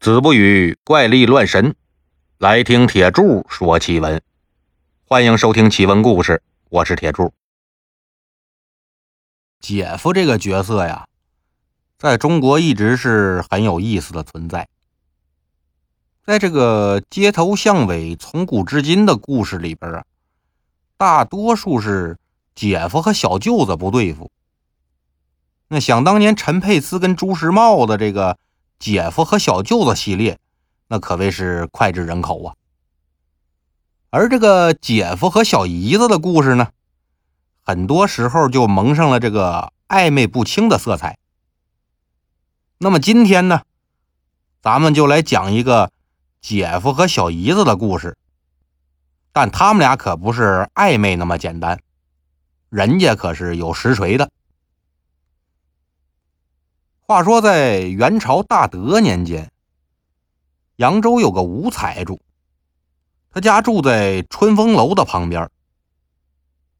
子不语怪力乱神，来听铁柱说奇闻。欢迎收听奇闻故事，我是铁柱。姐夫这个角色呀，在中国一直是很有意思的存在。在这个街头巷尾、从古至今的故事里边啊，大多数是姐夫和小舅子不对付。那想当年，陈佩斯跟朱时茂的这个。姐夫和小舅子系列，那可谓是脍炙人口啊。而这个姐夫和小姨子的故事呢，很多时候就蒙上了这个暧昧不清的色彩。那么今天呢，咱们就来讲一个姐夫和小姨子的故事，但他们俩可不是暧昧那么简单，人家可是有实锤的。话说，在元朝大德年间，扬州有个吴财主，他家住在春风楼的旁边。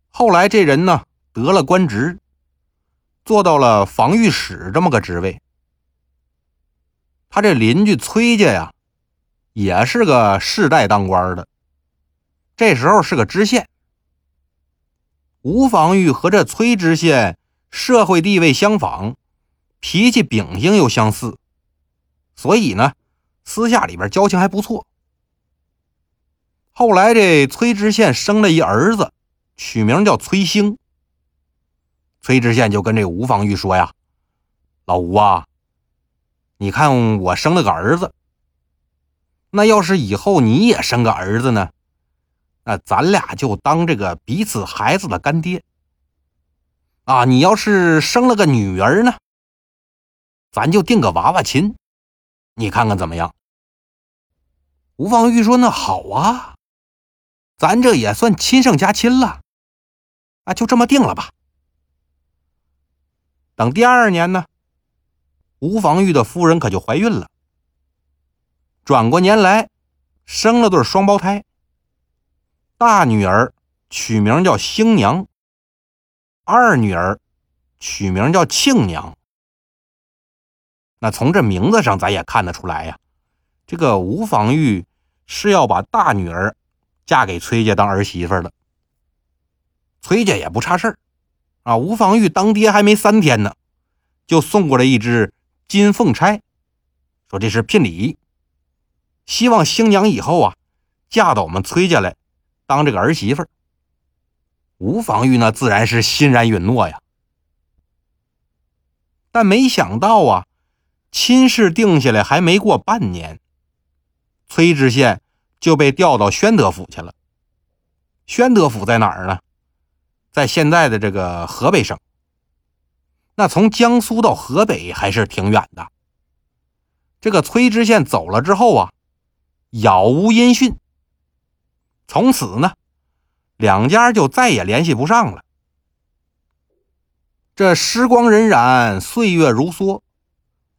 后来这人呢得了官职，做到了防御使这么个职位。他这邻居崔家呀，也是个世代当官的，这时候是个知县。吴防御和这崔知县社会地位相仿。脾气秉性又相似，所以呢，私下里边交情还不错。后来这崔知县生了一儿子，取名叫崔兴。崔知县就跟这吴方玉说呀：“老吴啊，你看我生了个儿子，那要是以后你也生个儿子呢，那咱俩就当这个彼此孩子的干爹。啊，你要是生了个女儿呢？”咱就定个娃娃亲，你看看怎么样？吴方玉说：“那好啊，咱这也算亲上加亲了，啊，就这么定了吧。”等第二年呢，吴方玉的夫人可就怀孕了。转过年来，生了对双胞胎，大女儿取名叫星娘，二女儿取名叫庆娘。那从这名字上，咱也看得出来呀，这个吴方玉是要把大女儿嫁给崔家当儿媳妇的。崔家也不差事儿啊，吴方玉当爹还没三天呢，就送过来一只金凤钗，说这是聘礼，希望新娘以后啊嫁到我们崔家来当这个儿媳妇。吴方玉呢，自然是欣然允诺呀，但没想到啊。亲事定下来还没过半年，崔知县就被调到宣德府去了。宣德府在哪儿呢？在现在的这个河北省。那从江苏到河北还是挺远的。这个崔知县走了之后啊，杳无音讯。从此呢，两家就再也联系不上了。这时光荏苒，岁月如梭。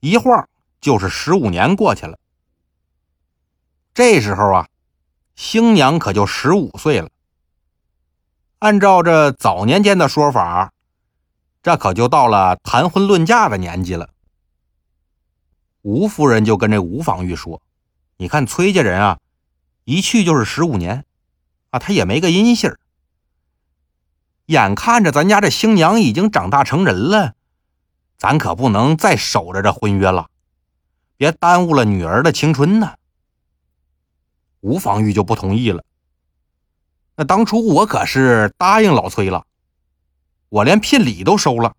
一晃就是十五年过去了。这时候啊，新娘可就十五岁了。按照这早年间的说法，这可就到了谈婚论嫁的年纪了。吴夫人就跟这吴方玉说：“你看崔家人啊，一去就是十五年，啊，他也没个音信儿。眼看着咱家这新娘已经长大成人了。”咱可不能再守着这婚约了，别耽误了女儿的青春呢。吴方玉就不同意了。那当初我可是答应老崔了，我连聘礼都收了，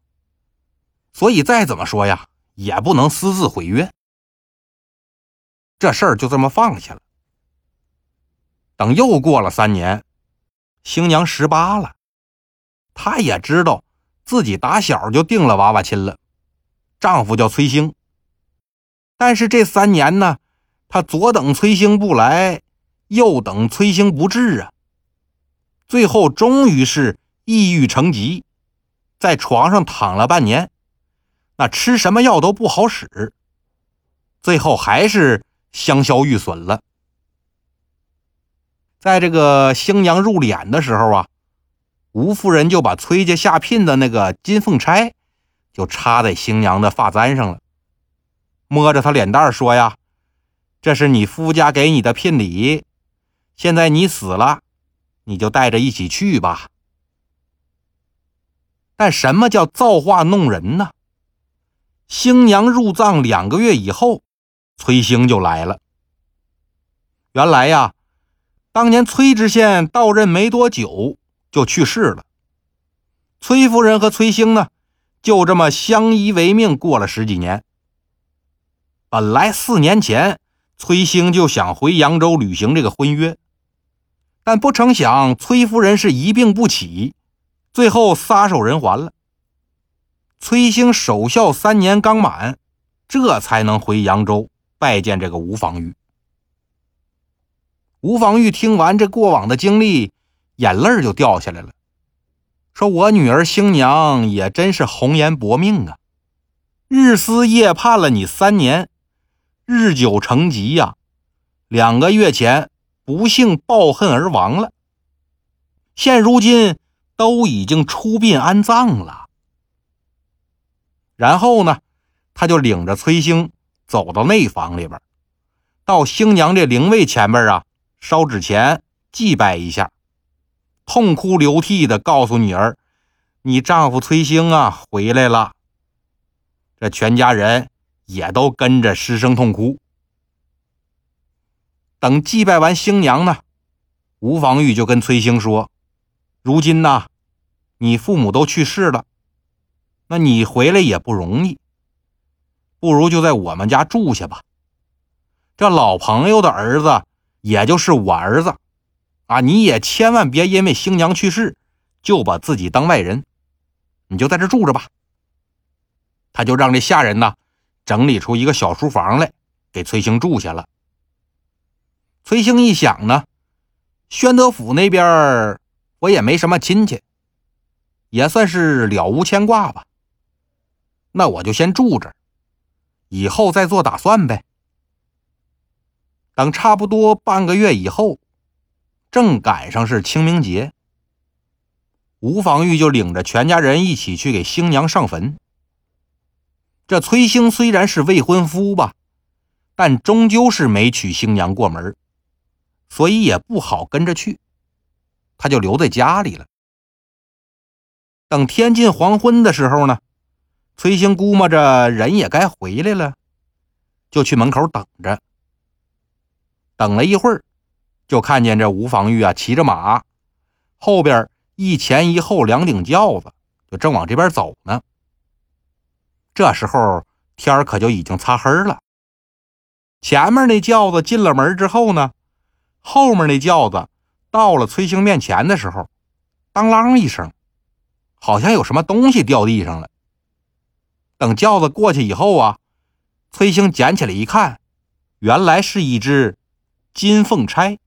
所以再怎么说呀，也不能私自毁约。这事儿就这么放下了。等又过了三年，新娘十八了，她也知道自己打小就定了娃娃亲了。丈夫叫崔兴，但是这三年呢，她左等崔兴不来，右等崔兴不至啊。最后终于是抑郁成疾，在床上躺了半年，那吃什么药都不好使，最后还是香消玉损了。在这个新娘入殓的时候啊，吴夫人就把崔家下聘的那个金凤钗。就插在新娘的发簪上了，摸着她脸蛋说：“呀，这是你夫家给你的聘礼，现在你死了，你就带着一起去吧。”但什么叫造化弄人呢？新娘入葬两个月以后，崔兴就来了。原来呀，当年崔知县到任没多久就去世了。崔夫人和崔兴呢，就这么相依为命过了十几年。本来四年前，崔兴就想回扬州履行这个婚约，但不成想崔夫人是一病不起，最后撒手人寰了。崔兴守孝三年刚满，这才能回扬州拜见这个吴芳玉。吴芳玉听完这过往的经历，眼泪就掉下来了，说：“我女儿新娘也真是红颜薄命啊，日思夜盼了你三年，日久成疾呀，两个月前不幸抱恨而亡了，现如今都已经出殡安葬了。”然后呢，他就领着崔兴走到内房里边，到新娘这灵位前边啊。烧纸钱祭拜一下，痛哭流涕的告诉女儿：“你丈夫崔兴啊回来了。”这全家人也都跟着失声痛哭。等祭拜完新娘呢，吴芳玉就跟崔兴说：“如今呢，你父母都去世了，那你回来也不容易，不如就在我们家住下吧。这老朋友的儿子。”也就是我儿子，啊，你也千万别因为新娘去世就把自己当外人，你就在这住着吧。他就让这下人呢整理出一个小书房来给崔兴住下了。崔兴一想呢，宣德府那边我也没什么亲戚，也算是了无牵挂吧。那我就先住这，以后再做打算呗。等差不多半个月以后，正赶上是清明节，吴芳玉就领着全家人一起去给新娘上坟。这崔兴虽然是未婚夫吧，但终究是没娶新娘过门，所以也不好跟着去，他就留在家里了。等天近黄昏的时候呢，崔兴估摸着人也该回来了，就去门口等着。等了一会儿，就看见这吴防玉啊骑着马，后边一前一后两顶轿子，就正往这边走呢。这时候天可就已经擦黑了。前面那轿子进了门之后呢，后面那轿子到了崔兴面前的时候，当啷一声，好像有什么东西掉地上了。等轿子过去以后啊，崔兴捡起来一看，原来是一只。金凤钗，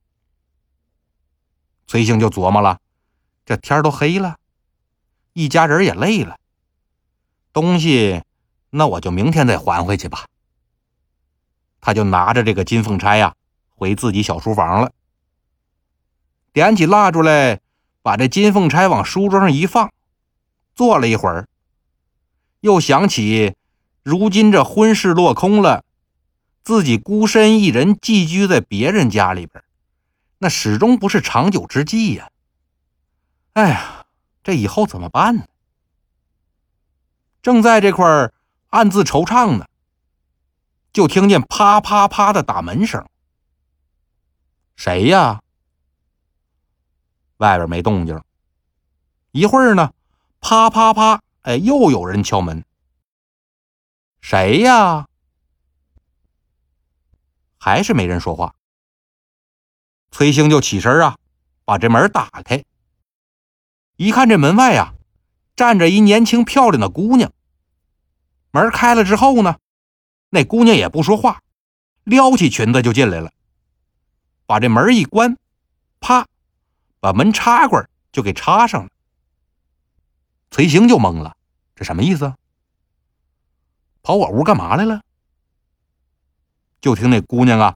崔兴就琢磨了：这天都黑了，一家人也累了，东西那我就明天再还回去吧。他就拿着这个金凤钗呀，回自己小书房了，点起蜡烛来，把这金凤钗往书桌上一放，坐了一会儿，又想起如今这婚事落空了。自己孤身一人寄居在别人家里边，那始终不是长久之计呀。哎呀，这以后怎么办呢？正在这块暗自惆怅呢，就听见啪啪啪的打门声。谁呀？外边没动静。一会儿呢，啪啪啪，哎，又有人敲门。谁呀？还是没人说话。崔兴就起身啊，把这门打开。一看这门外呀，站着一年轻漂亮的姑娘。门开了之后呢，那姑娘也不说话，撩起裙子就进来了。把这门一关，啪，把门插管就给插上了。崔兴就懵了，这什么意思？跑我屋干嘛来了？就听那姑娘啊，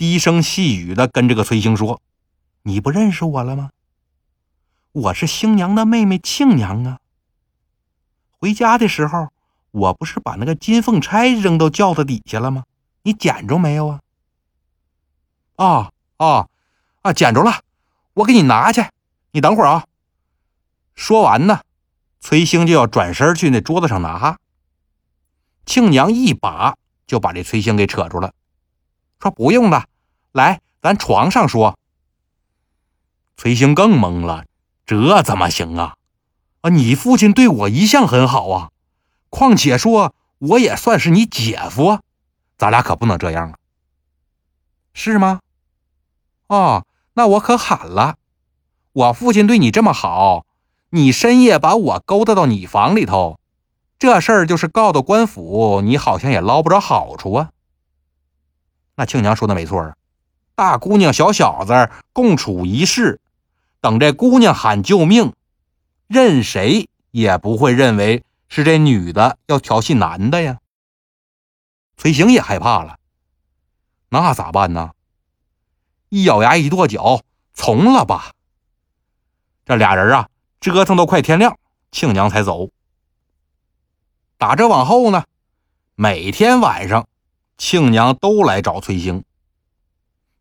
低声细语的跟这个崔兴说：“你不认识我了吗？我是新娘的妹妹庆娘啊。回家的时候，我不是把那个金凤钗扔到轿子底下了吗？你捡着没有啊？啊啊啊！捡着了，我给你拿去。你等会儿啊。说完呢，崔兴就要转身去那桌子上拿。庆娘一把就把这崔兴给扯住了，说：“不用了，来，咱床上说。”崔兴更懵了，这怎么行啊？啊，你父亲对我一向很好啊，况且说我也算是你姐夫，咱俩可不能这样啊，是吗？哦，那我可喊了，我父亲对你这么好，你深夜把我勾搭到你房里头，这事儿就是告到官府，你好像也捞不着好处啊。那庆娘说的没错啊，大姑娘小小子共处一室，等这姑娘喊救命，任谁也不会认为是这女的要调戏男的呀。崔行也害怕了，那咋办呢？一咬牙，一跺脚，从了吧。这俩人啊，折腾到快天亮，庆娘才走。打这往后呢，每天晚上，庆娘都来找崔兴。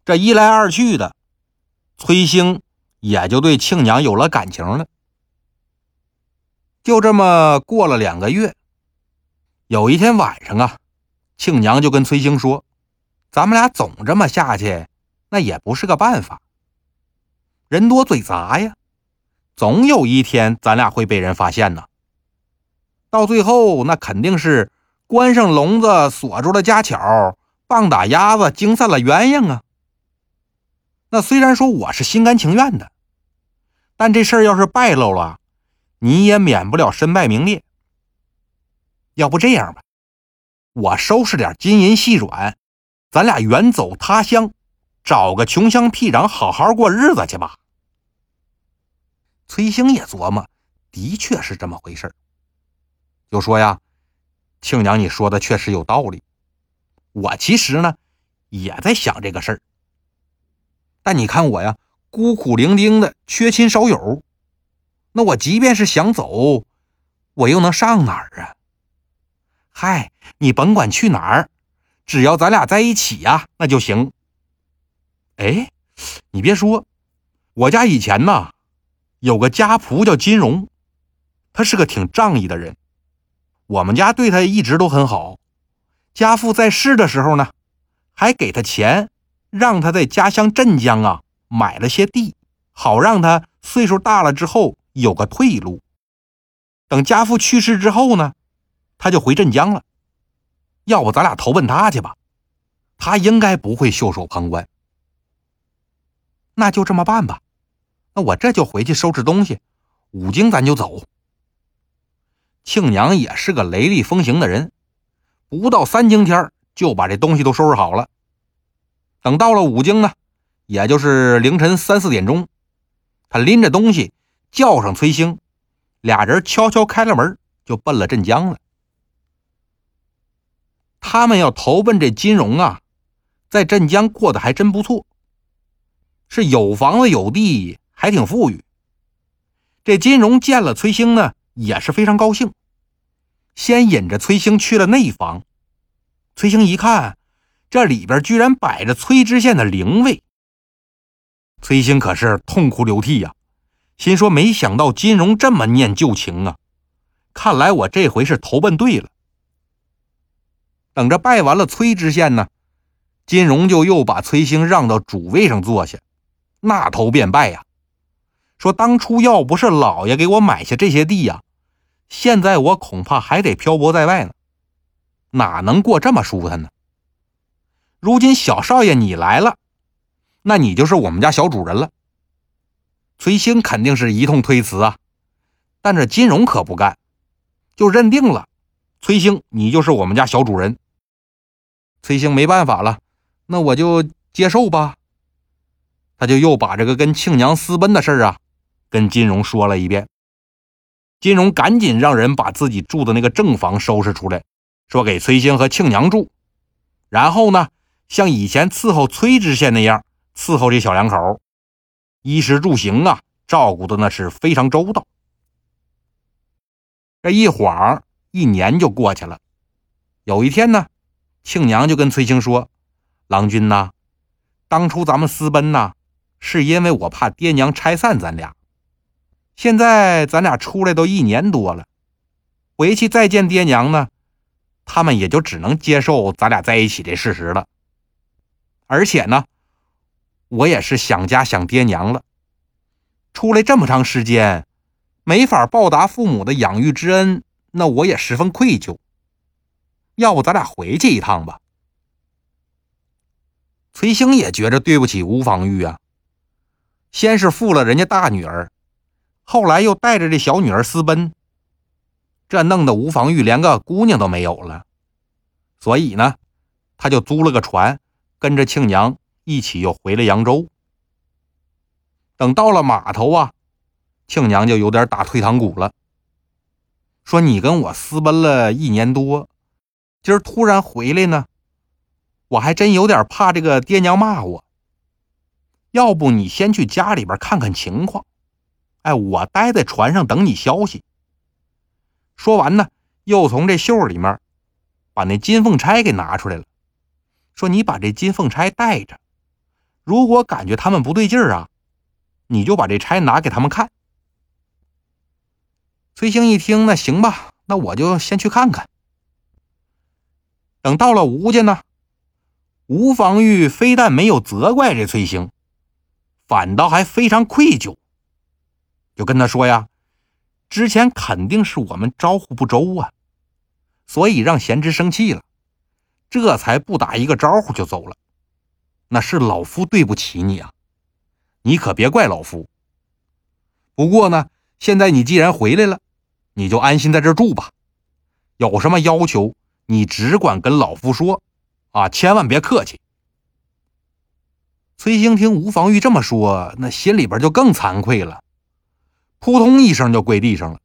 这一来二去的，崔兴也就对庆娘有了感情了。就这么过了两个月，有一天晚上啊，庆娘就跟崔兴说：“咱们俩总这么下去。”那也不是个办法。人多嘴杂呀，总有一天咱俩会被人发现呢。到最后，那肯定是关上笼子，锁住了家巧，棒打鸭子，惊散了鸳鸯啊。那虽然说我是心甘情愿的，但这事儿要是败露了，你也免不了身败名裂。要不这样吧，我收拾点金银细软，咱俩远走他乡。找个穷乡僻壤好好过日子去吧。崔兴也琢磨，的确是这么回事就说呀：“庆娘，你说的确实有道理。我其实呢，也在想这个事儿。但你看我呀，孤苦伶仃的，缺亲少友。那我即便是想走，我又能上哪儿啊？嗨，你甭管去哪儿，只要咱俩在一起呀，那就行。”哎，你别说，我家以前呐有个家仆叫金荣，他是个挺仗义的人，我们家对他一直都很好。家父在世的时候呢，还给他钱，让他在家乡镇江啊买了些地，好让他岁数大了之后有个退路。等家父去世之后呢，他就回镇江了。要不咱俩投奔他去吧，他应该不会袖手旁观。那就这么办吧，那我这就回去收拾东西，五更咱就走。庆娘也是个雷厉风行的人，不到三更天就把这东西都收拾好了。等到了五更呢，也就是凌晨三四点钟，他拎着东西叫上崔兴，俩人悄悄开了门，就奔了镇江了。他们要投奔这金荣啊，在镇江过得还真不错。是有房子有地，还挺富裕。这金荣见了崔兴呢，也是非常高兴，先引着崔兴去了内房。崔兴一看，这里边居然摆着崔知县的灵位。崔兴可是痛哭流涕呀，心说：没想到金荣这么念旧情啊！看来我这回是投奔对了。等着拜完了崔知县呢，金荣就又把崔兴让到主位上坐下。那头便拜呀，说当初要不是老爷给我买下这些地呀，现在我恐怕还得漂泊在外呢，哪能过这么舒坦呢？如今小少爷你来了，那你就是我们家小主人了。崔兴肯定是一通推辞啊，但这金荣可不干，就认定了崔兴你就是我们家小主人。崔兴没办法了，那我就接受吧。他就又把这个跟庆娘私奔的事儿啊，跟金荣说了一遍。金荣赶紧让人把自己住的那个正房收拾出来，说给崔兴和庆娘住。然后呢，像以前伺候崔知县那样伺候这小两口，衣食住行啊，照顾的那是非常周到。这一晃一年就过去了。有一天呢，庆娘就跟崔兴说：“郎君呐。”当初咱们私奔呐，是因为我怕爹娘拆散咱俩。现在咱俩出来都一年多了，回去再见爹娘呢，他们也就只能接受咱俩在一起这事实了。而且呢，我也是想家想爹娘了。出来这么长时间，没法报答父母的养育之恩，那我也十分愧疚。要不咱俩回去一趟吧？崔兴也觉着对不起吴方玉啊，先是负了人家大女儿。后来又带着这小女儿私奔，这弄得吴防玉连个姑娘都没有了，所以呢，他就租了个船，跟着庆娘一起又回了扬州。等到了码头啊，庆娘就有点打退堂鼓了，说：“你跟我私奔了一年多，今儿突然回来呢，我还真有点怕这个爹娘骂我。要不你先去家里边看看情况。”哎，我待在船上等你消息。说完呢，又从这袖里面把那金凤钗给拿出来了，说：“你把这金凤钗带着，如果感觉他们不对劲儿啊，你就把这钗拿给他们看。”崔兴一听，那行吧，那我就先去看看。等到了吴家呢，吴方玉非但没有责怪这崔兴，反倒还非常愧疚。就跟他说呀，之前肯定是我们招呼不周啊，所以让贤侄生气了，这才不打一个招呼就走了。那是老夫对不起你啊，你可别怪老夫。不过呢，现在你既然回来了，你就安心在这住吧。有什么要求，你只管跟老夫说，啊，千万别客气。崔兴听吴防御这么说，那心里边就更惭愧了。扑通一声就跪地上了，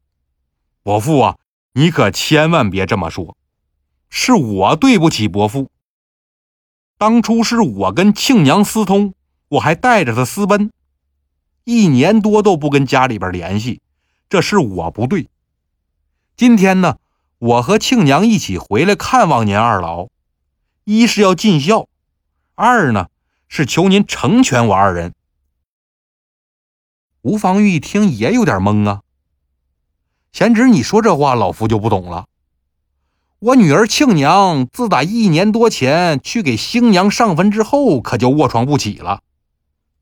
伯父啊，你可千万别这么说，是我对不起伯父。当初是我跟庆娘私通，我还带着她私奔，一年多都不跟家里边联系，这是我不对。今天呢，我和庆娘一起回来看望您二老，一是要尽孝，二呢是求您成全我二人。吴方玉一听也有点懵啊，贤侄，你说这话老夫就不懂了。我女儿庆娘自打一年多前去给新娘上坟之后，可就卧床不起了，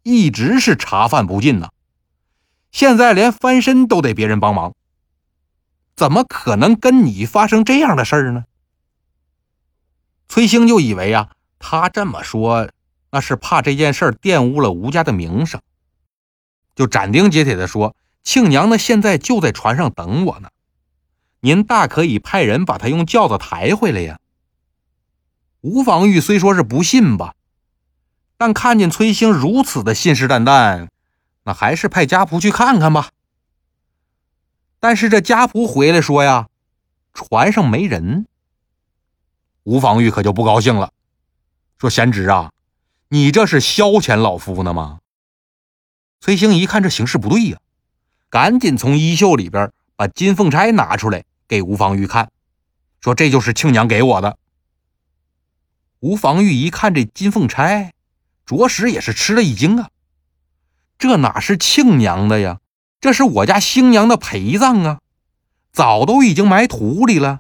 一直是茶饭不进呐。现在连翻身都得别人帮忙，怎么可能跟你发生这样的事儿呢？崔兴就以为啊，他这么说那是怕这件事玷污了吴家的名声。就斩钉截铁的说：“庆娘呢，现在就在船上等我呢，您大可以派人把她用轿子抬回来呀。”吴防玉虽说是不信吧，但看见崔兴如此的信誓旦旦，那还是派家仆去看看吧。但是这家仆回来说呀，船上没人。吴方玉可就不高兴了，说：“贤侄啊，你这是消遣老夫呢吗？”崔兴一看这形势不对呀，赶紧从衣袖里边把金凤钗拿出来给吴方玉看，说：“这就是庆娘给我的。”吴方玉一看这金凤钗，着实也是吃了一惊啊！这哪是庆娘的呀？这是我家新娘的陪葬啊！早都已经埋土里了，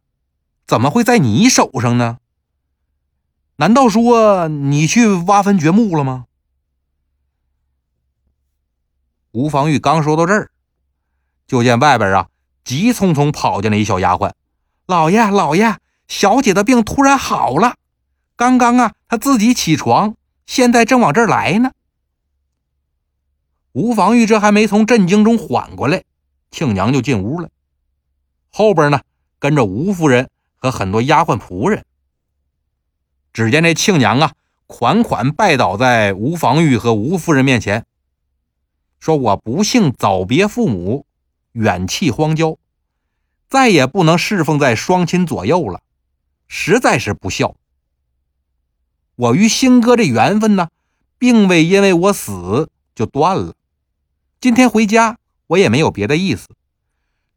怎么会在你手上呢？难道说你去挖坟掘墓了吗？吴方玉刚说到这儿，就见外边啊急匆匆跑进来一小丫鬟：“老爷，老爷，小姐的病突然好了，刚刚啊她自己起床，现在正往这儿来呢。”吴方玉这还没从震惊中缓过来，庆娘就进屋了，后边呢跟着吴夫人和很多丫鬟仆人。只见这庆娘啊款款拜倒在吴方玉和吴夫人面前。说：“我不幸早别父母，远弃荒郊，再也不能侍奉在双亲左右了，实在是不孝。我与新哥这缘分呢，并未因为我死就断了。今天回家，我也没有别的意思，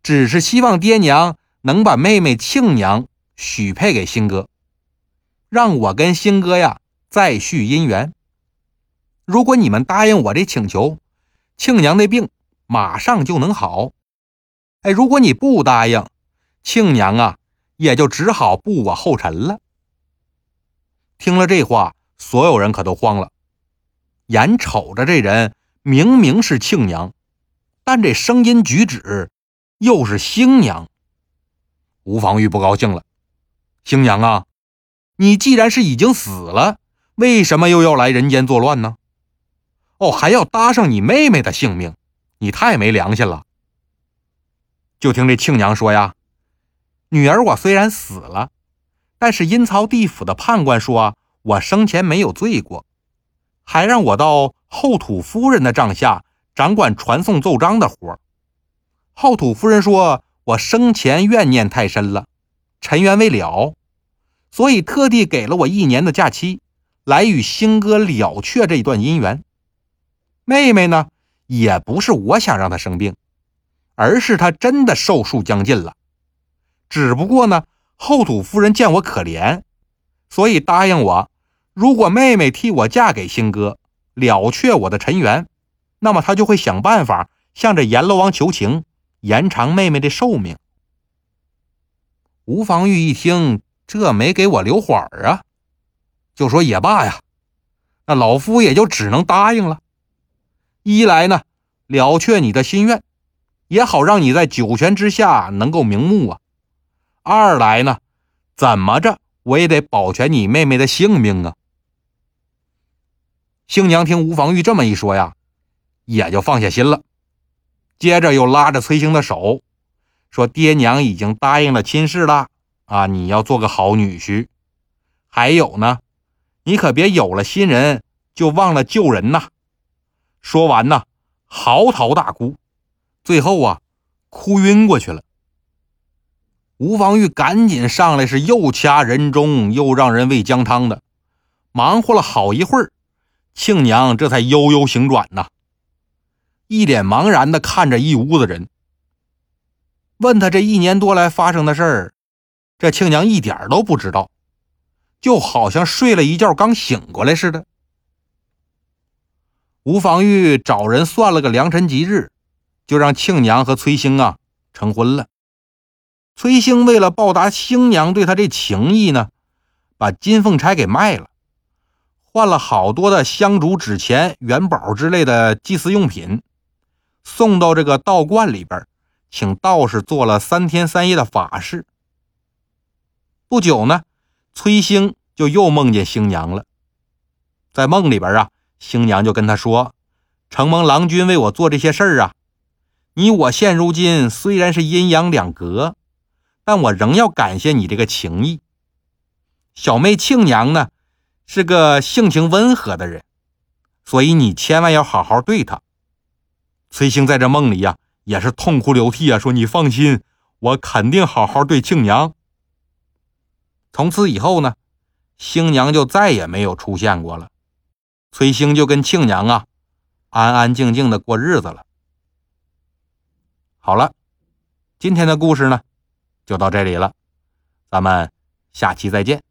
只是希望爹娘能把妹妹庆娘许配给新哥，让我跟新哥呀再续姻缘。如果你们答应我这请求，庆娘的病马上就能好。哎，如果你不答应，庆娘啊，也就只好步我后尘了。”听了这话，所有人可都慌了，眼瞅着这人明明是庆娘，但这声音举止又是新娘。吴方玉不高兴了：“新娘啊，你既然是已经死了，为什么又要来人间作乱呢？哦，还要搭上你妹妹的性命，你太没良心了！”就听这庆娘说呀：“女儿，我虽然死了。”但是阴曹地府的判官说，我生前没有罪过，还让我到后土夫人的帐下掌管传送奏章的活后土夫人说我生前怨念太深了，尘缘未了，所以特地给了我一年的假期，来与星哥了却这一段姻缘。妹妹呢，也不是我想让她生病，而是她真的寿数将近了，只不过呢。后土夫人见我可怜，所以答应我，如果妹妹替我嫁给新哥，了却我的尘缘，那么他就会想办法向着阎罗王求情，延长妹妹的寿命。吴方玉一听，这没给我留缓儿啊，就说也罢呀，那老夫也就只能答应了。一来呢，了却你的心愿，也好让你在九泉之下能够瞑目啊。二来呢，怎么着我也得保全你妹妹的性命啊！新娘听吴防玉这么一说呀，也就放下心了。接着又拉着崔兴的手，说：“爹娘已经答应了亲事了啊，你要做个好女婿。还有呢，你可别有了新人就忘了旧人呐！”说完呢，嚎啕大哭，最后啊，哭晕过去了。吴方玉赶紧上来，是又掐人中，又让人喂姜汤的，忙活了好一会儿，庆娘这才悠悠醒转呐，一脸茫然的看着一屋子人，问他这一年多来发生的事儿，这庆娘一点都不知道，就好像睡了一觉刚醒过来似的。吴方玉找人算了个良辰吉日，就让庆娘和崔兴啊成婚了。崔兴为了报答新娘对他这情谊呢，把金凤钗给卖了，换了好多的香烛、纸钱、元宝之类的祭祀用品，送到这个道观里边，请道士做了三天三夜的法事。不久呢，崔兴就又梦见新娘了，在梦里边啊，新娘就跟他说：“承蒙郎君为我做这些事儿啊，你我现如今虽然是阴阳两隔。”但我仍要感谢你这个情谊。小妹庆娘呢，是个性情温和的人，所以你千万要好好对她。崔兴在这梦里呀，也是痛哭流涕啊，说：“你放心，我肯定好好对庆娘。”从此以后呢，新娘就再也没有出现过了。崔兴就跟庆娘啊，安安静静的过日子了。好了，今天的故事呢。就到这里了，咱们下期再见。